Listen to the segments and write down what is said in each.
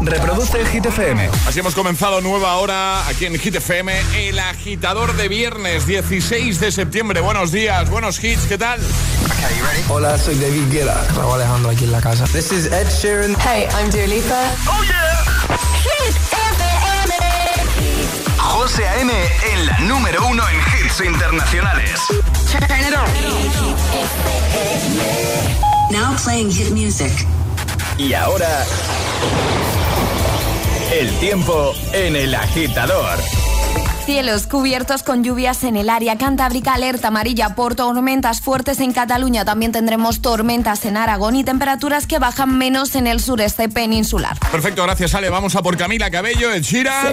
Reproduce el Hit FM. Así hemos comenzado nueva hora aquí en Hit FM, el agitador de viernes 16 de septiembre. Buenos días, buenos hits, ¿qué tal? Hola, soy David Guetta. Raúl Alejandro aquí en la casa. This is Ed Sheeran. Hey, I'm Dua Lipa. Oh yeah. Hit FM. José A.M. en la número uno en hits internacionales. Turn it on. Now playing hit music. Y ahora, el tiempo en el agitador. Cielos cubiertos con lluvias en el área cantábrica, alerta amarilla por tormentas fuertes en Cataluña. También tendremos tormentas en Aragón y temperaturas que bajan menos en el sureste peninsular. Perfecto, gracias Ale. Vamos a por Camila Cabello, el Shira.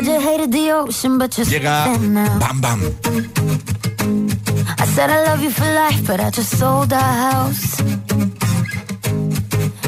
Llega Bam Bam. I said I love you for life, but I just sold our house.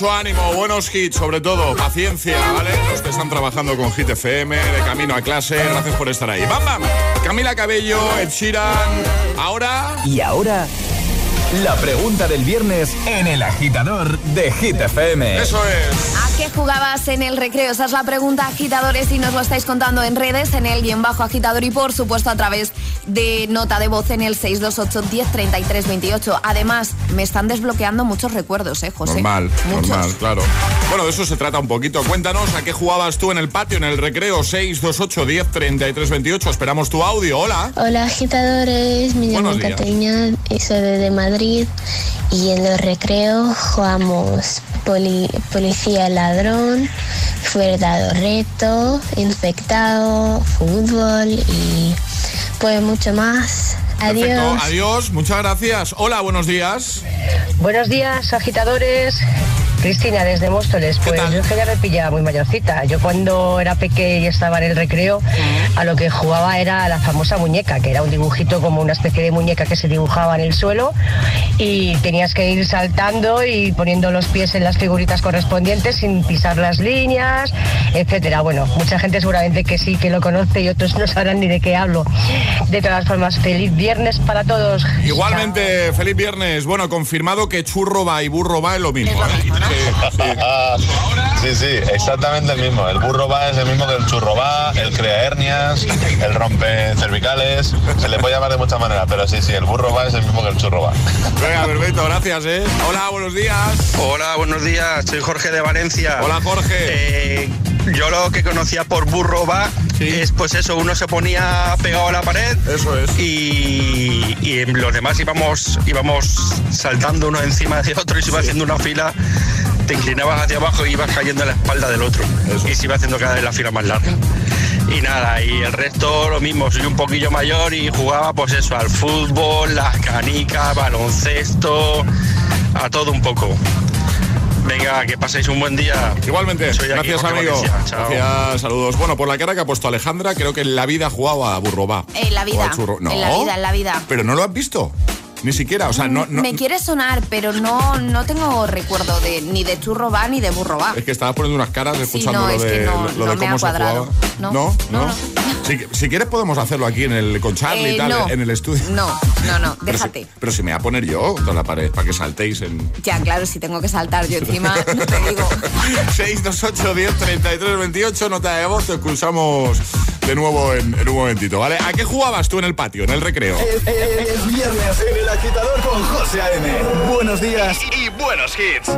mucho ánimo, buenos hits, sobre todo, paciencia, ¿vale? Los que están trabajando con Hit FM, de camino a clase, gracias por estar ahí. ¡Bam, bam! Camila Cabello, Ed Sheeran, ahora... Y ahora, la pregunta del viernes en el agitador de Hit FM. Eso es. ¿A qué jugabas en el recreo? Esa es la pregunta, agitadores, y nos lo estáis contando en redes, en el guion bajo agitador y por supuesto a través de nota de voz en el 628 10 28. Además, me están desbloqueando muchos recuerdos, ¿eh, José? Normal, Muchos. normal, claro. Bueno, de eso se trata un poquito. Cuéntanos a qué jugabas tú en el patio, en el recreo 628 10 33 28. Esperamos tu audio. Hola. Hola agitadores, me llamo Buenos días. Caterina y soy de Madrid y en los recreos jugamos poli- policía ladrón, verdad o reto, infectado, fútbol y pues mucho más. Perfecto. Adiós. Adiós, muchas gracias. Hola, buenos días. Buenos días, agitadores. Cristina, desde Móstoles. Pues yo es que ya me pillaba muy mayorcita. Yo cuando era pequeña y estaba en el recreo, a lo que jugaba era la famosa muñeca, que era un dibujito como una especie de muñeca que se dibujaba en el suelo y tenías que ir saltando y poniendo los pies en las figuritas correspondientes sin pisar las líneas, etcétera. Bueno, mucha gente seguramente que sí que lo conoce y otros no sabrán ni de qué hablo. De todas formas, feliz viernes para todos. Igualmente, feliz viernes. Bueno, confirmado que churro va y burro va es lo mismo. ¿eh? Sí, sí, exactamente el mismo. El burro va es el mismo que el churro va, el crea hernias, el rompe cervicales. Se le puede llamar de muchas maneras, pero sí, sí, el burro va es el mismo que el churro va. Venga, perfecto, gracias, ¿eh? Hola, buenos días. Hola, buenos días. Soy Jorge de Valencia. Hola, Jorge. Eh, yo lo que conocía por burro va es pues eso, uno se ponía pegado a la pared. Eso es. Y, y los demás íbamos, íbamos saltando uno encima de otro y se iba haciendo una fila te inclinabas hacia abajo y ibas cayendo en la espalda del otro. Y se iba haciendo cada vez la fila más larga. Y nada, y el resto lo mismo, soy un poquillo mayor y jugaba pues eso, al fútbol, las canicas, baloncesto, a todo un poco. Venga, que paséis un buen día. Igualmente, gracias amigo. Gracias, saludos. Bueno, por la cara que ha puesto Alejandra, creo que en la vida ha jugado a Burroba. En la vida. No. En la vida, en la vida. Pero no lo has visto. Ni siquiera, o sea, no... Me quiere sonar, pero no, no tengo recuerdo de ni de churro va ni de burro va. Es que estabas poniendo unas caras escuchando no, lo de, que no, lo de me cómo ha se cuadrado. jugaba. No, no. no. Si, si, quieres podemos hacerlo aquí en el con Charlie eh, y tal, no, en el estudio. No, no, no, déjate. Pero si, pero si me voy a poner yo toda la pared para que saltéis en... Ya, claro, si tengo que saltar yo encima, no te digo. 628 10 33 28, nota de voz, te expulsamos de nuevo en, en, un momentito, ¿vale? ¿A qué jugabas tú en el patio, en el recreo? Es, es, es viernes en el agitador con José A.M. Buenos días y, y buenos hits.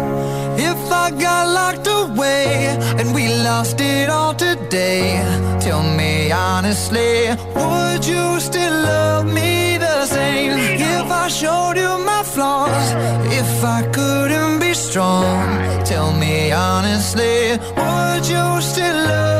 If I got locked away and we lost it all today, tell me honestly, would you still love me the same? If I showed you my flaws, if I couldn't be strong, tell me honestly, would you still love me the same?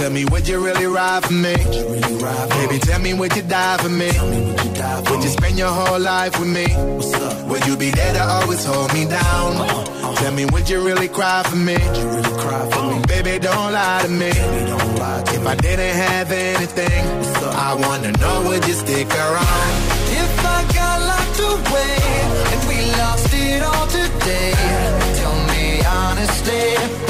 Tell me, would you really ride for me? Really ride for Baby, tell me, would you die for me? Would you, you spend your whole life with me? Would you be there to always hold me down? Uh-huh. Tell me, would you really cry for me? Really cry for me? Baby, don't lie to me. Lie to if me. I didn't have anything, I wanna know, would you stick around? If I got locked away and we lost it all today, tell me honestly,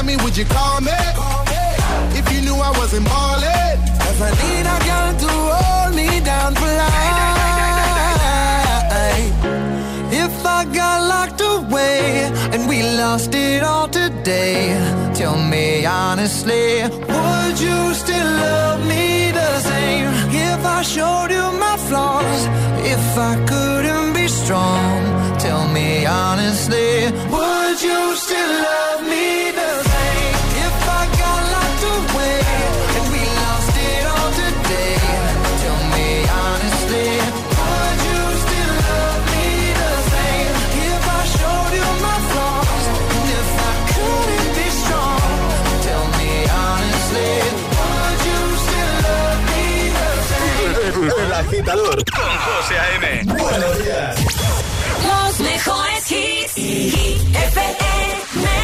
Tell me, me, would you call me? If you knew I wasn't ballin'. Cause I need a girl to hold me down for life. If I got locked away and we lost it all today, tell me honestly, would you still love me the same? If I showed you my flaws, if I couldn't be strong, tell me honestly, would you still love me? Agitador con José A.M. Buenos días. Los mejores hits. Hit FM.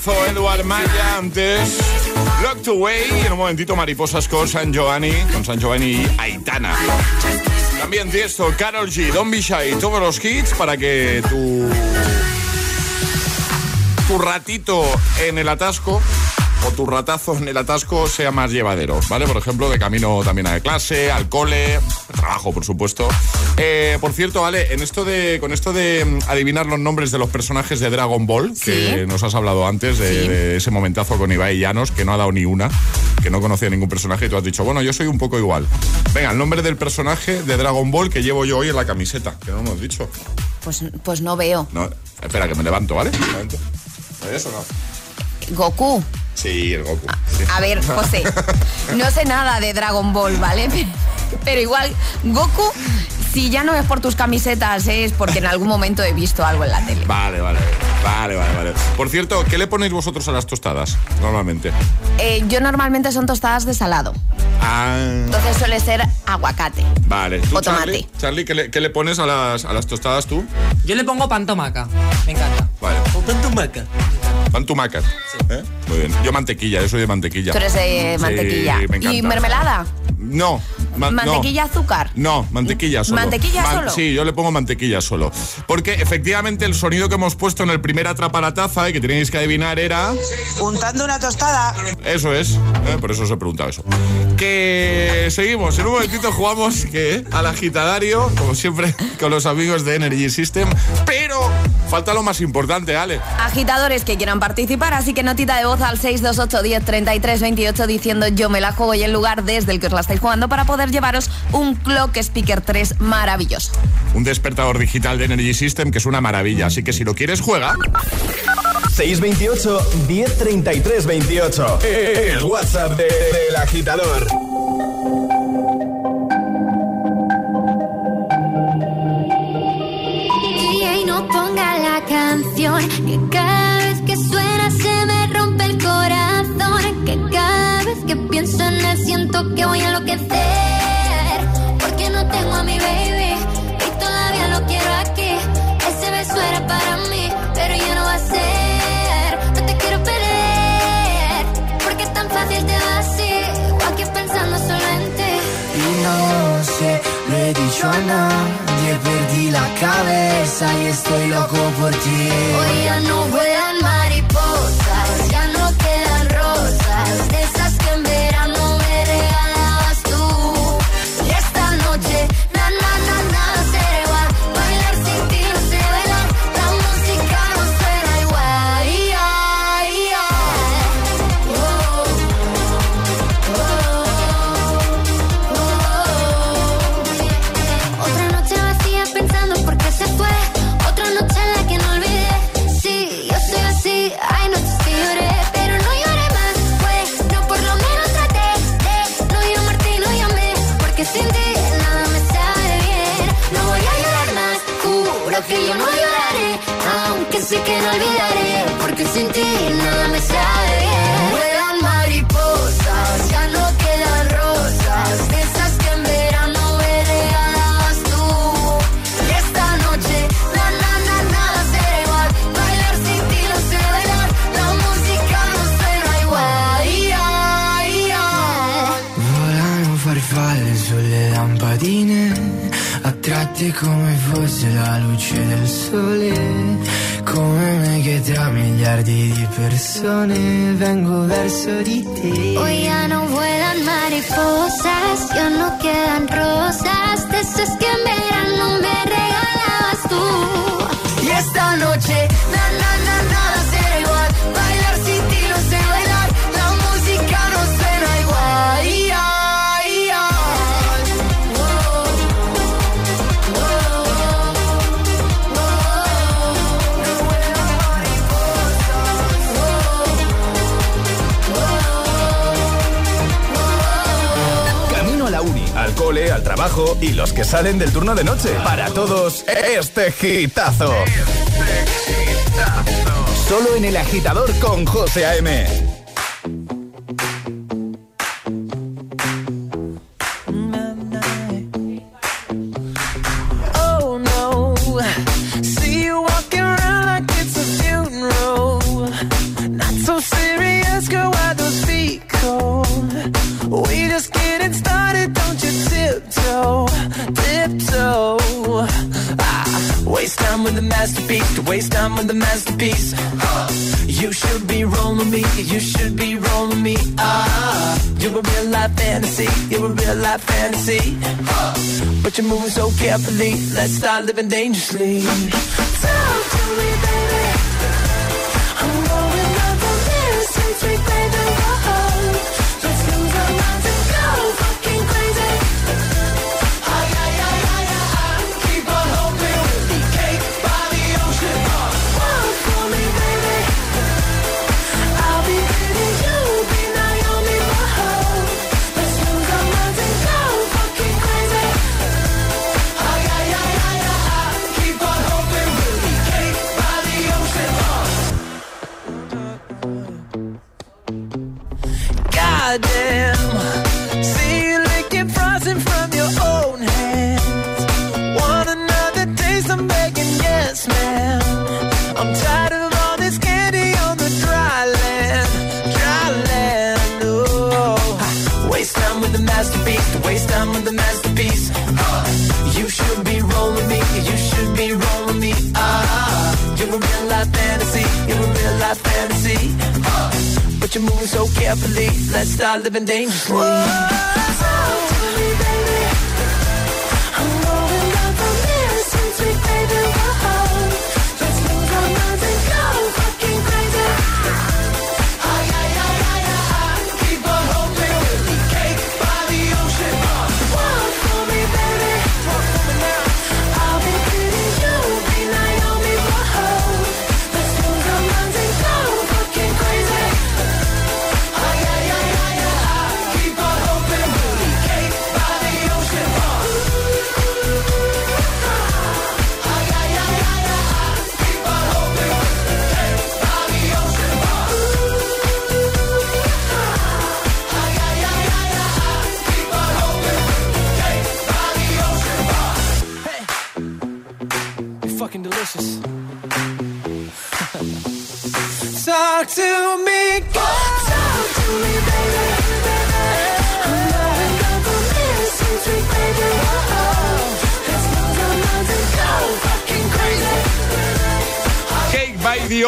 Temazo, Eduard Maya, antes Locked Away, y en un momentito Mariposas con San Giovanni, con San Giovanni Aitana. También Tiesto, Carol G, Don Be Shy, todos los hits para que tu, tu ratito en el atasco o tu ratazo en el atasco sea más llevadero, ¿vale? Por ejemplo, de camino también a clase, al cole, trabajo, por supuesto. Eh, por cierto, vale, en esto de, con esto de mm, adivinar los nombres de los personajes de Dragon Ball, que nos has hablado antes, de, de ese momentazo con Ibai Llanos, que no ha dado ni una, que no conocía ningún personaje, y tú has dicho, bueno, yo soy un poco igual. Venga, el nombre del personaje de Dragon Ball que llevo yo hoy en la camiseta, que no hemos dicho. Pues, pues no veo. No, espera, que me levanto, ¿vale? Me levanto. ¿Ves o no? Goku. Sí, el Goku. sí. A ver, José, no sé nada de Dragon Ball, ¿vale? Pero igual, Goku, si ya no es por tus camisetas, es porque en algún momento he visto algo en la tele. Vale, vale, vale, vale, vale. Por cierto, ¿qué le ponéis vosotros a las tostadas normalmente? Eh, yo normalmente son tostadas de salado, Ah, entonces suele ser aguacate. vale. ¿Tú, O tomate. Charlie? Charlie, ¿qué le, qué le pones a las, a las tostadas tú? Yo le pongo pan tomaca. Me encanta. Vale. O pan tomaca. Pan tumacas. ¿eh? Muy bien. Yo mantequilla, yo soy de mantequilla. Tú eres de Sí, mantequilla. me encanta. ¿Y mermelada? No. ¿Mantequilla azúcar? No, mantequilla solo. ¿Mantequilla solo? Sí, yo le pongo mantequilla solo. Porque efectivamente el sonido que hemos puesto en el primer atrapalataza y que tenéis que adivinar era. Untando una tostada. Eso es. Eh, por eso se preguntaba eso. Que seguimos. En un momentito jugamos que al agitadario, como siempre, con los amigos de Energy System. Pero falta lo más importante, Ale. Agitadores que quieran participar, así que notita de voz al 628 10 33 28 diciendo yo me la juego y el lugar desde el que os la estáis jugando para poder llevaros un Clock Speaker 3 maravilloso. Un despertador digital de Energy System que es una maravilla, así que si lo quieres, juega. 628 1033 28. El WhatsApp del de, de agitador. Y no la canción que cada vez que suena se me rompe el corazón. Que cada vez que pienso en él siento que voy a enloquecer. No te quiero perder, porque es tan fácil te va. Aquí pensando solo en ti. Y no sé, lo he dicho a nadie. Perdí la cabeza y estoy loco por ti. Hoy ya no voy a más. sole Come me che tra miliardi di persone vengo verso di te. Hoy ya no vuelan mariposas, ya no quedan rosas De esas que en verano me regalabas tú Y esta noche... y los que salen del turno de noche. Para todos, este gitazo. Este. Solo en el agitador con José A.M. You should be rolling me up. You're a real life fantasy. You're a real life fantasy. But you're moving so carefully. Let's start living dangerously. Talk to me, baby. carefully. Let's start living dangerously. Whoa, talk to me, baby.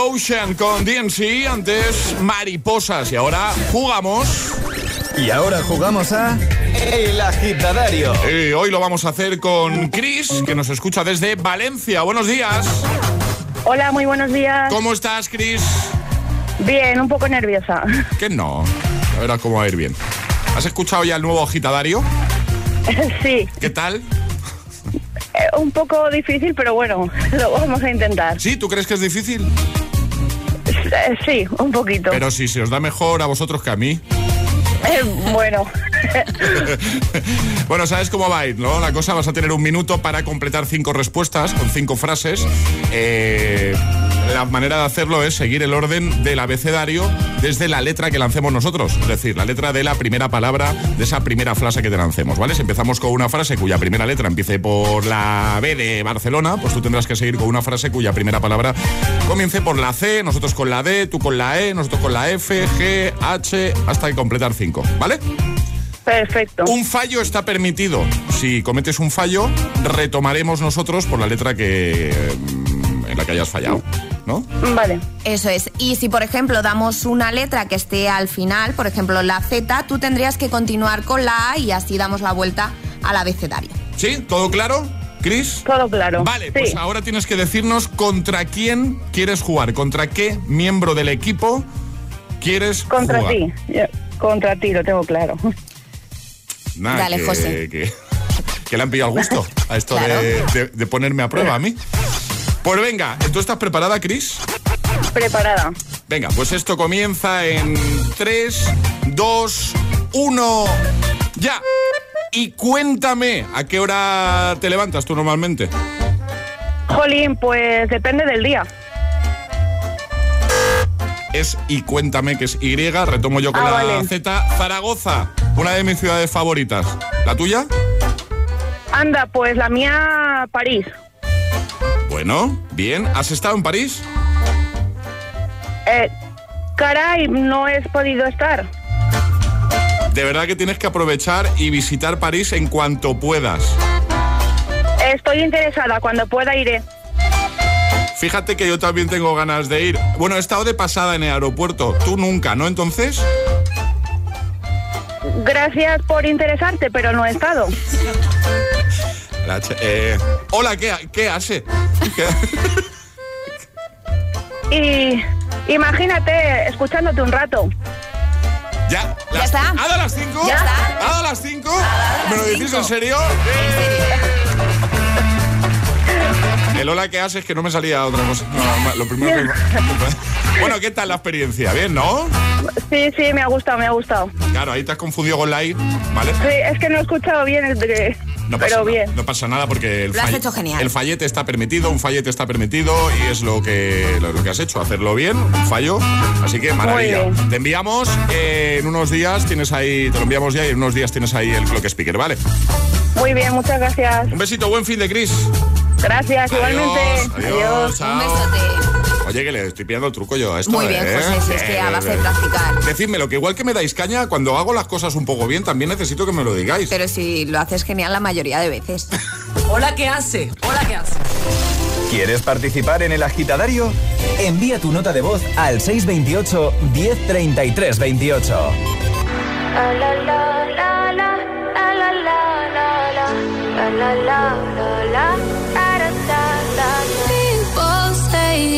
Ocean con DNC, antes Mariposas y ahora jugamos. Y ahora jugamos a El Agitadario. Y hoy lo vamos a hacer con Chris, que nos escucha desde Valencia. Buenos días. Hola, muy buenos días. ¿Cómo estás, Chris? Bien, un poco nerviosa. Que no. A ver cómo va a ir bien. ¿Has escuchado ya el nuevo agitadario? sí, ¿Qué tal? eh, un poco difícil, pero bueno, lo vamos a intentar. ¿Sí? ¿Tú crees que es difícil? Eh, Sí, un poquito. Pero si se os da mejor a vosotros que a mí. Eh, bueno, Bueno, sabes cómo va a ir, ¿no? La cosa vas a tener un minuto para completar cinco respuestas con cinco frases. Eh, la manera de hacerlo es seguir el orden del abecedario desde la letra que lancemos nosotros. Es decir, la letra de la primera palabra de esa primera frase que te lancemos, ¿vale? Si empezamos con una frase cuya primera letra empiece por la B de Barcelona, pues tú tendrás que seguir con una frase cuya primera palabra comience por la C, nosotros con la D, tú con la E, nosotros con la F, G, H, hasta que completar cinco, ¿vale? perfecto. Un fallo está permitido. Si cometes un fallo, retomaremos nosotros por la letra que mm, en la que hayas fallado, ¿no? Vale, Eso es. Y si, por ejemplo, damos una letra que esté al final, por ejemplo, la Z, tú tendrías que continuar con la A y así damos la vuelta al abecedario. ¿Sí? ¿Todo claro? Chris? todo claro. Vale, sí. pues ahora tienes que decirnos contra quién quieres jugar, contra qué miembro del equipo quieres Contra jugar. ti, yo- contra ti, lo tengo claro. Dale, que, José. Que, que le han pillado el gusto a esto Claro. de, de- de ponerme a prueba a mí. Pues venga, ¿tú estás preparada, Chris? Preparada. Venga, pues esto comienza en 3, 2, 1, ya. Y cuéntame, ¿a qué hora te levantas tú normalmente? Jolín, pues depende del día. Es y cuéntame que es Y, retomo yo con Ah, la vale. Z. Zaragoza, una de mis ciudades favoritas. ¿La tuya? Anda, pues la mía, París. Bueno, bien. ¿Has estado en París? Eh, caray, no he podido estar. De verdad que tienes que aprovechar y visitar París en cuanto puedas. Estoy interesada, cuando pueda iré. Fíjate que yo también tengo ganas de ir. Bueno, he estado de pasada en el aeropuerto. Tú nunca, ¿no? Entonces. Gracias por interesarte, pero no he estado. Eh, hola, ¿qué, qué hace? ¿Qué- Y imagínate, escuchándote un rato. ¿Ya? ¿Ya Las- está? ¿Ha dado las 5? Ya está. ¿Ha dado las 5? las ¿Me lo decís cinco. en serio? El hola que hace es que no me salía otra cosa. No, lo primero que... Bueno, ¿qué tal la experiencia? Bien, ¿no? Sí, sí, me ha gustado, me ha gustado. Claro, ahí te has confundido con la I, ¿vale? Sí, es que no he escuchado bien, el de- No pasa, pero nada, bien. no pasa nada porque el, Lo has falle- hecho genial. el fallete está permitido, un fallete está permitido y es lo que, lo, lo que has hecho, hacerlo bien, un fallo. Así que maravilla. Te enviamos eh, en unos días, tienes ahí, te lo enviamos ya y en unos días tienes ahí el clock speaker, ¿vale? Muy bien, muchas gracias. Un besito, buen fin de Chris. Gracias, igualmente. Adiós, chao. Un besote. Oye, que le estoy pillando el truco yo a esto. Muy bien, ¿eh? José, si es que a base de practicar. Decídmelo, que igual que me dais caña, cuando hago las cosas un poco bien, también necesito que me lo digáis. Pero si lo haces genial la mayoría de veces. Hola, ¿qué hace? Hola, ¿qué hace? ¿Quieres participar en el agitadario? Envía tu nota de voz al 628 1033 28. La la la la la la la la la la la la la la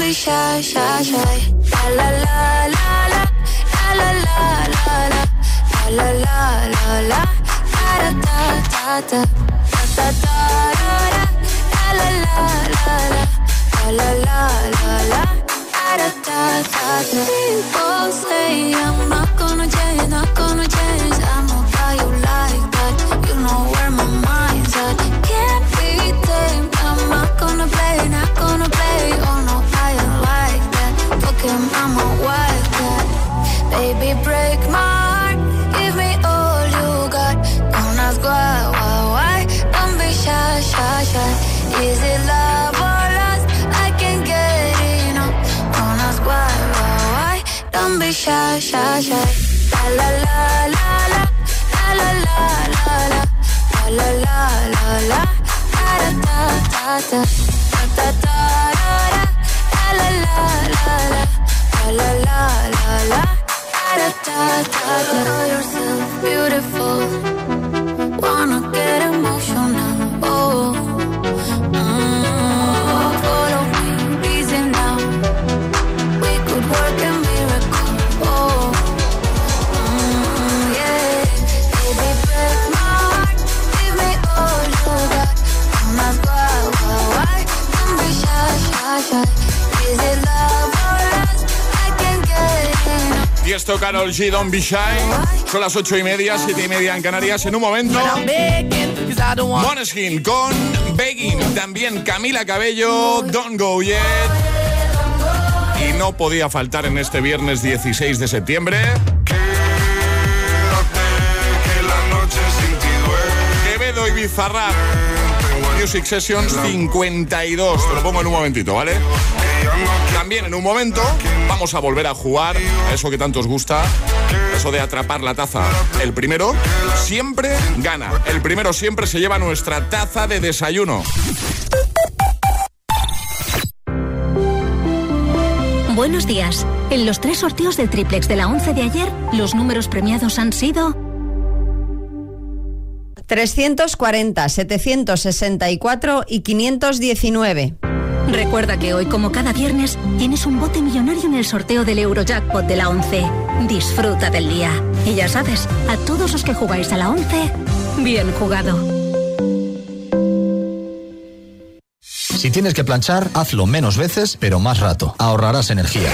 be shy, shy, shy. La la la la la, la la la la, la la la la, da da da da da, da da da da, la la la la, la la la la, da da da da. People say I'm not gonna change, not gonna change. Shy, shy, shy. La la la la la la la la la la la la la la da da da da da da da da la la la la la la la la la da da da da Know yourself beautiful Tiesto, Carol G, Don't Be Shy. Son las ocho y media, siete y media en Canarias. En un momento, Moneskin con Begging. También Camila Cabello, Don't Go Yet. Y no podía faltar en este viernes 16 de septiembre. Quevedo y Bizarrap. Music Sessions 52. Te lo pongo en un momentito, ¿vale? También en un momento vamos a volver a jugar a eso que tanto os gusta, eso de atrapar la taza. El primero siempre gana. El primero siempre se lleva nuestra taza de desayuno. Buenos días. En los tres sorteos del triplex de la 11 de ayer, los números premiados han sido 340, 764 y 519. Recuerda que hoy, como cada viernes, tienes un bote millonario en el sorteo del Eurojackpot de la 11. Disfruta del día. Y ya sabes, a todos los que jugáis a la 11, bien jugado. Si tienes que planchar, hazlo menos veces, pero más rato. Ahorrarás energía.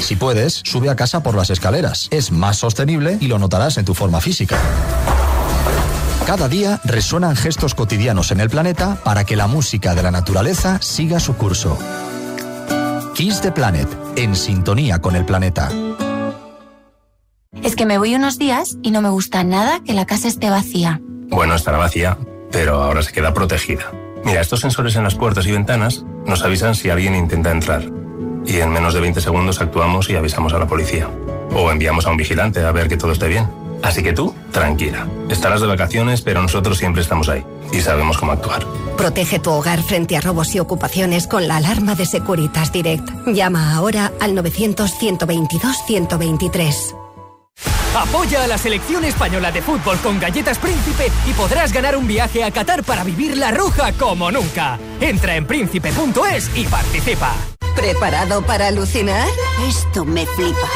Si puedes, sube a casa por las escaleras. Es más sostenible y lo notarás en tu forma física. Cada día resuenan gestos cotidianos en el planeta para que la música de la naturaleza siga su curso. Kiss the Planet, en sintonía con el planeta. Es que me voy unos días y no me gusta nada que la casa esté vacía. Bueno, estará vacía, pero ahora se queda protegida. Mira, estos sensores en las puertas y ventanas nos avisan si alguien intenta entrar. Y en menos de 20 segundos actuamos y avisamos a la policía. O enviamos a un vigilante a ver que todo esté bien. Así que tú, tranquila. Estarás de vacaciones, pero nosotros siempre estamos ahí. Y sabemos cómo actuar. Protege tu hogar frente a robos y ocupaciones con la alarma de Securitas Direct. Llama ahora al 900-122-123. Apoya a la selección española de fútbol con galletas Príncipe y podrás ganar un viaje a Qatar para vivir la roja como nunca. Entra en príncipe.es y participa. ¿Preparado para alucinar? Esto me flipa.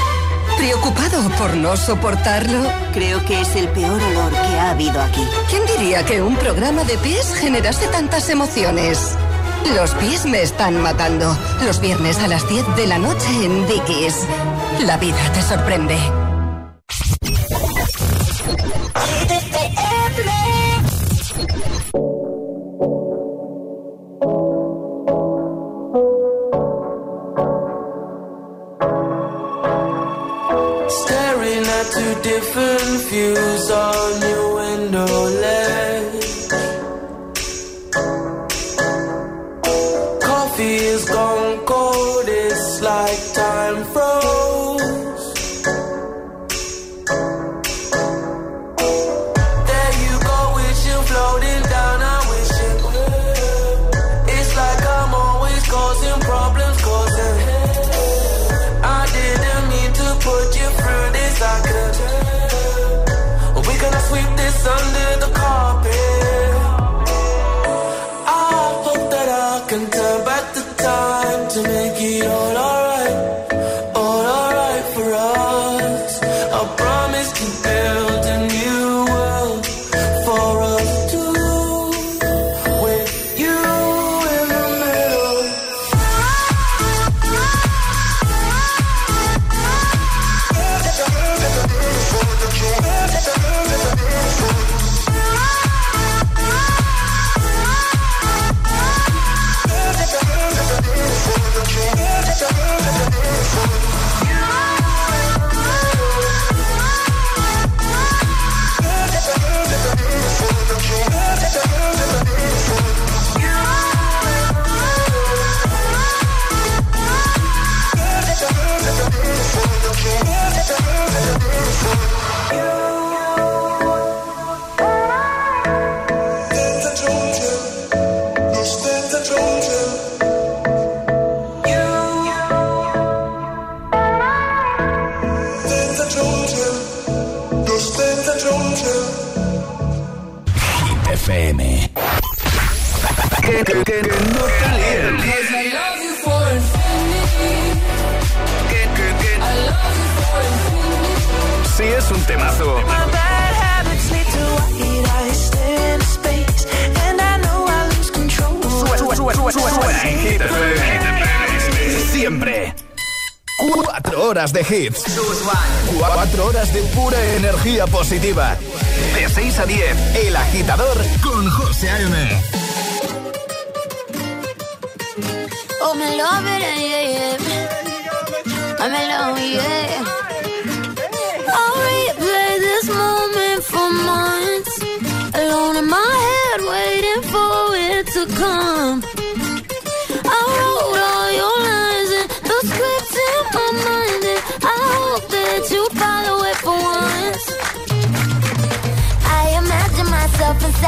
¿Preocupado por no soportarlo? Creo que es el peor olor que ha habido aquí. ¿Quién diría que un programa de pies generase tantas emociones? Los pies me están matando. Los viernes a las 10 de la noche en Dickies. La vida te sorprende. views of. horas de hits. 4 horas de pura energía positiva. De 6 a 10, El Agitador con José A.M. Oh, me love it, yeah, yeah. I'm alone, yeah. I'll replay this moment for months. Alone in my head, waiting for it to come.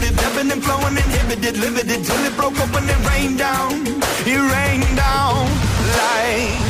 Lived, ebbing and flowing, inhibited, limited till it broke up and rained down. It rained down like.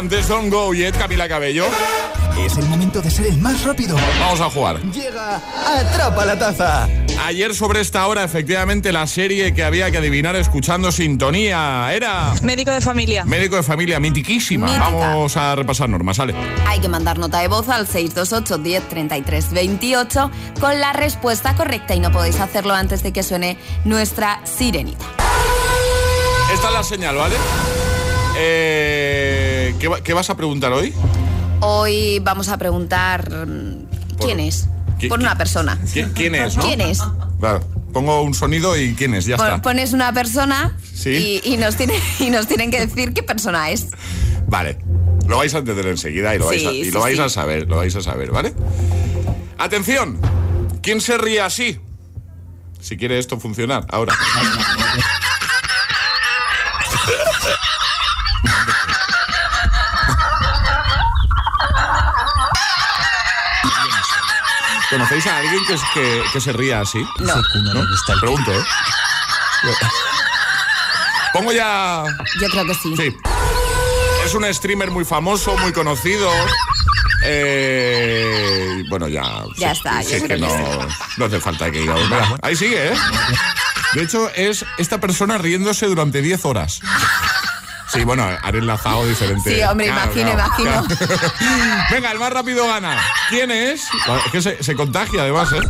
antes Don't Go Yet, Camila Cabello. Es el momento de ser el más rápido. Vamos a jugar. Llega Atrapa la Taza. Ayer sobre esta hora, efectivamente, la serie que había que adivinar escuchando sintonía era... Médico de familia. Médico de familia, mitiquísima. Mítica. Vamos a repasar normas, ¿sale? Hay que mandar nota de voz al 628 10 33 28 con la respuesta correcta y no podéis hacerlo antes de que suene nuestra sirenita. Esta es la señal, ¿vale? Eh, ¿qué, va- qué vas a preguntar hoy? Hoy vamos a preguntar mm, quién es. ¿Qui- Por una persona. ¿Qui- ¿Quién es? no? ¿Quién es? Claro, pongo un sonido y quién es, ya Pon- está. Pones una persona Sí. y, y nos tiene, y nos tienen que decir qué persona es. Vale, lo vais a entender enseguida y lo vais, a, Sí, y sí, lo vais sí. a saber, lo vais a saber, ¿vale? Atención, ¿quién se ríe así? Si quiere esto funcionar, ahora. ¿Conocéis a alguien que, que- que se ría así? No. ¿No? Pregunto, ¿eh? Pongo ya... Yo creo que sí. Sí. Es un streamer muy famoso, muy conocido. Eh, bueno, ya. Ya sí, está, sí, es que no, no hace falta que diga. Ahí sigue, ¿eh? De hecho, es esta persona riéndose durante 10 horas. Sí, bueno, han enlazado diferente. Sí, hombre, Claro, imagino, claro, imagino. claro. Venga, el más rápido gana. ¿Quién es? Es que se, se contagia además, ¿eh?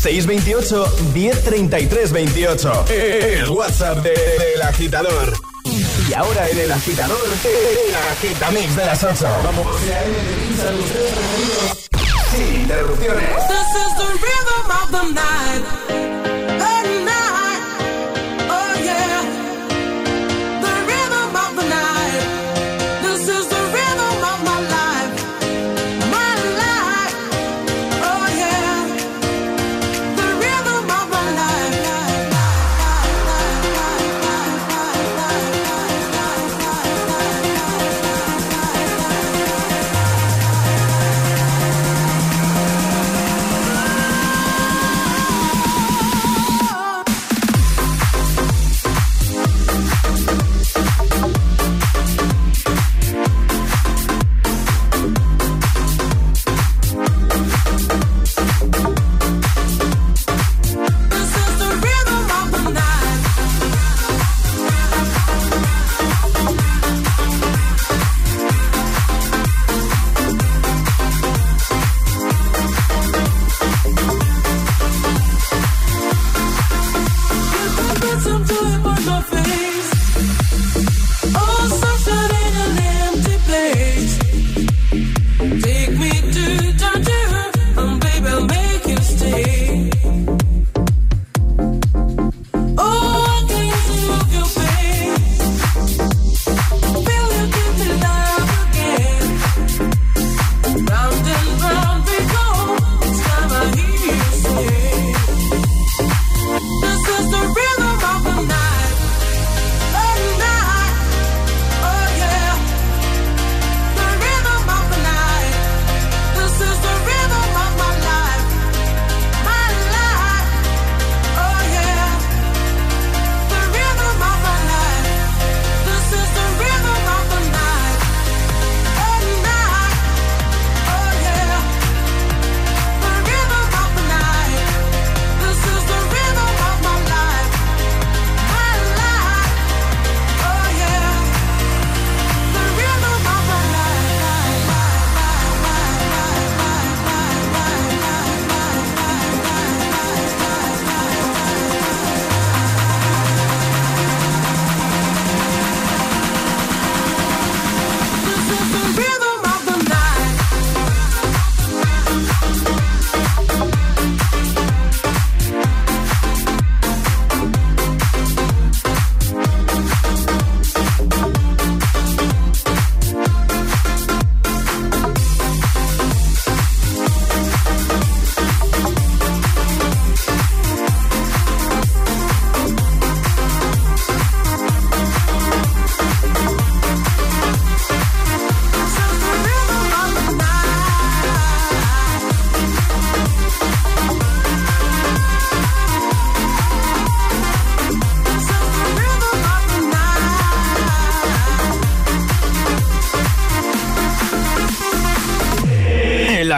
628 1033 28. El WhatsApp de- del agitador. Y ahora en el agitador, el agitamix de las 8. Vamos. Sin interrupciones. This is the rhythm of the night.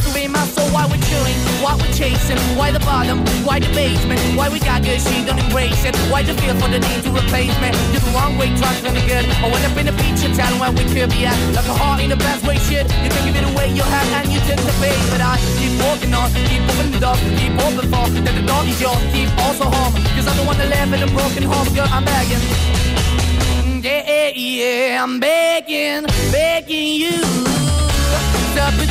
to be my soul. Why we're chilling, why we're chasing, why the bottom, why the basement, why we got good, she don't embrace it. Why the feel for the need to replace me? You're the wrong way, trying to good. I went up in a feature town where we could be at. Like a heart in the best way, shit. You can give it away, you have, and you took the bait. But I keep walking on, keep moving the door, keep open for that the door is yours, keep also home. Cause I'm the one that live in a broken home, girl, I'm begging. Yeah, yeah, the baby. I'm begging, begging you to put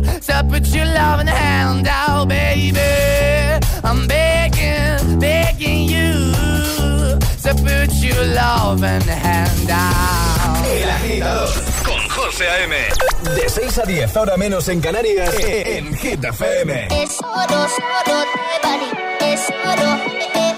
to put your loving hand out, baby. I'm begging, begging you to put your loving hand out. El agitador con José A.M. De 6 a 10, ahora menos en Canarias, en Hit FM. Es oro, oro. Es oro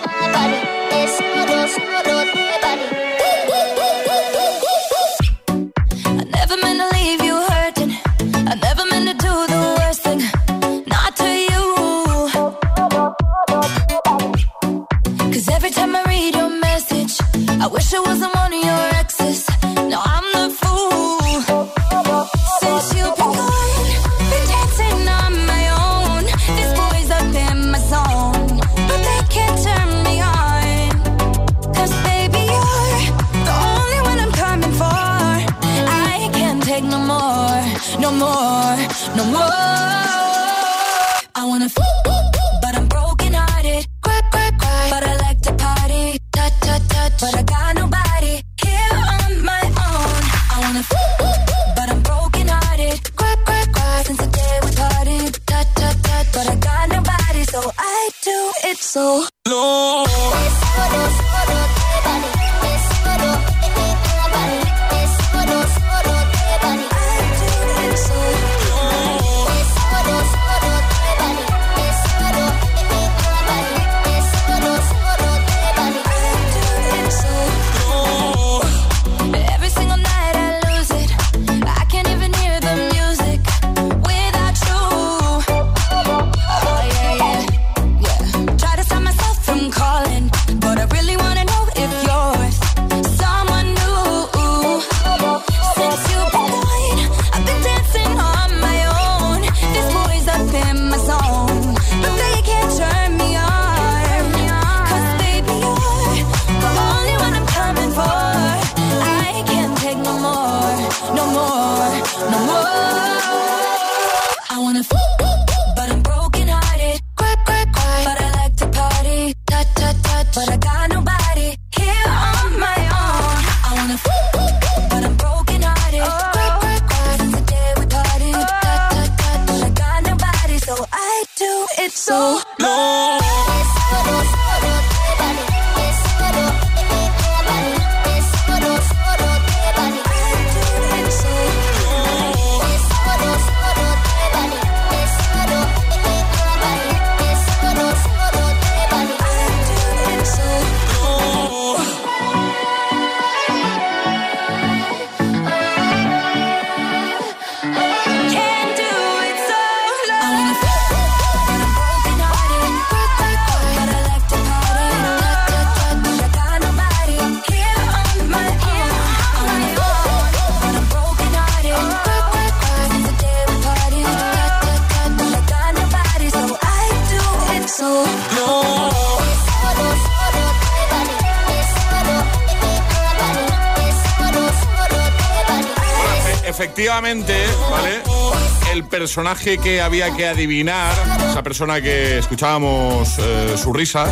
El personaje que había que adivinar, esa persona que escuchábamos eh, su risa,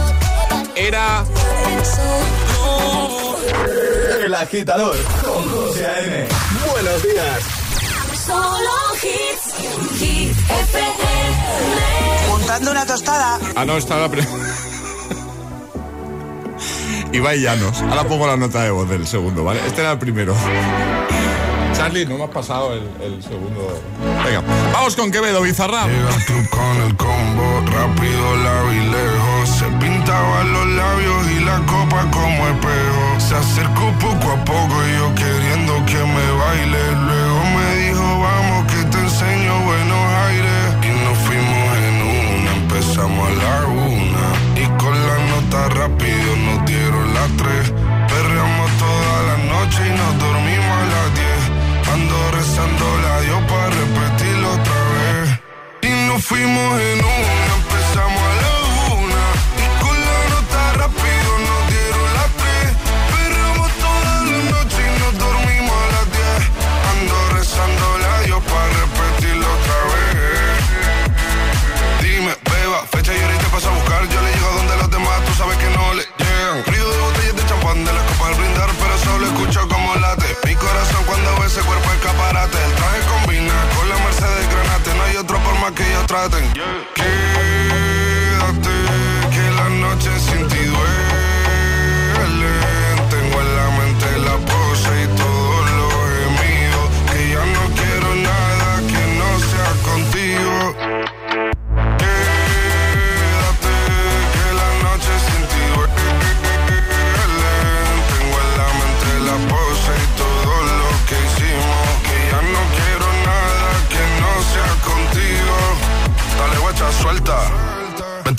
era El agitador con José A.M. Buenos días. Solo hits, hit FM. Montando una tostada. Ah, no, está la pre- Ibai Llanos. Ahora pongo la nota de voz del segundo, ¿vale? Este era el primero. Charlie, no me has pasado el, el segundo. Venga, vamos con Quevedo, Bizarra. Llegas tú con el combo, rápido la vi lejos. Se pintaban los labios y la copa como espejo. Se acercó poco a poco y yo queriendo que me baile. Luego me dijo, vamos que te enseño buenos aires. Y nos fuimos en una, empezamos a la Y nos más que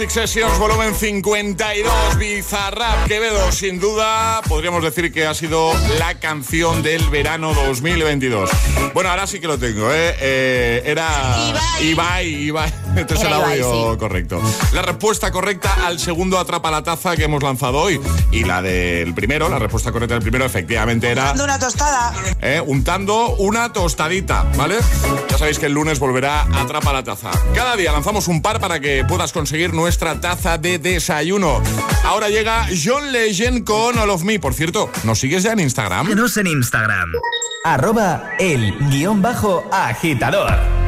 Music Sessions, volumen 52, Bizarrap Quevedo, sin duda, podríamos decir que ha sido la canción del verano 2022. Bueno, ahora sí que lo tengo, ¿eh? Eh, era Ibai, Ibai, este es el Era Ibai, audio sí. correcto. La respuesta correcta al segundo Atrapa la Taza que hemos lanzado hoy. Y la del primero, la respuesta correcta del primero, efectivamente era... Montando una tostada. ¿eh? untando una tostadita, ¿vale? Ya sabéis que el lunes volverá Atrapa la Taza. Cada día lanzamos un par para que puedas conseguir nuestra taza de desayuno. Ahora llega John Legend con All of Me. Por cierto, ¿nos sigues ya en Instagram? Síguenos en Instagram. Arroba el guion bajo agitador.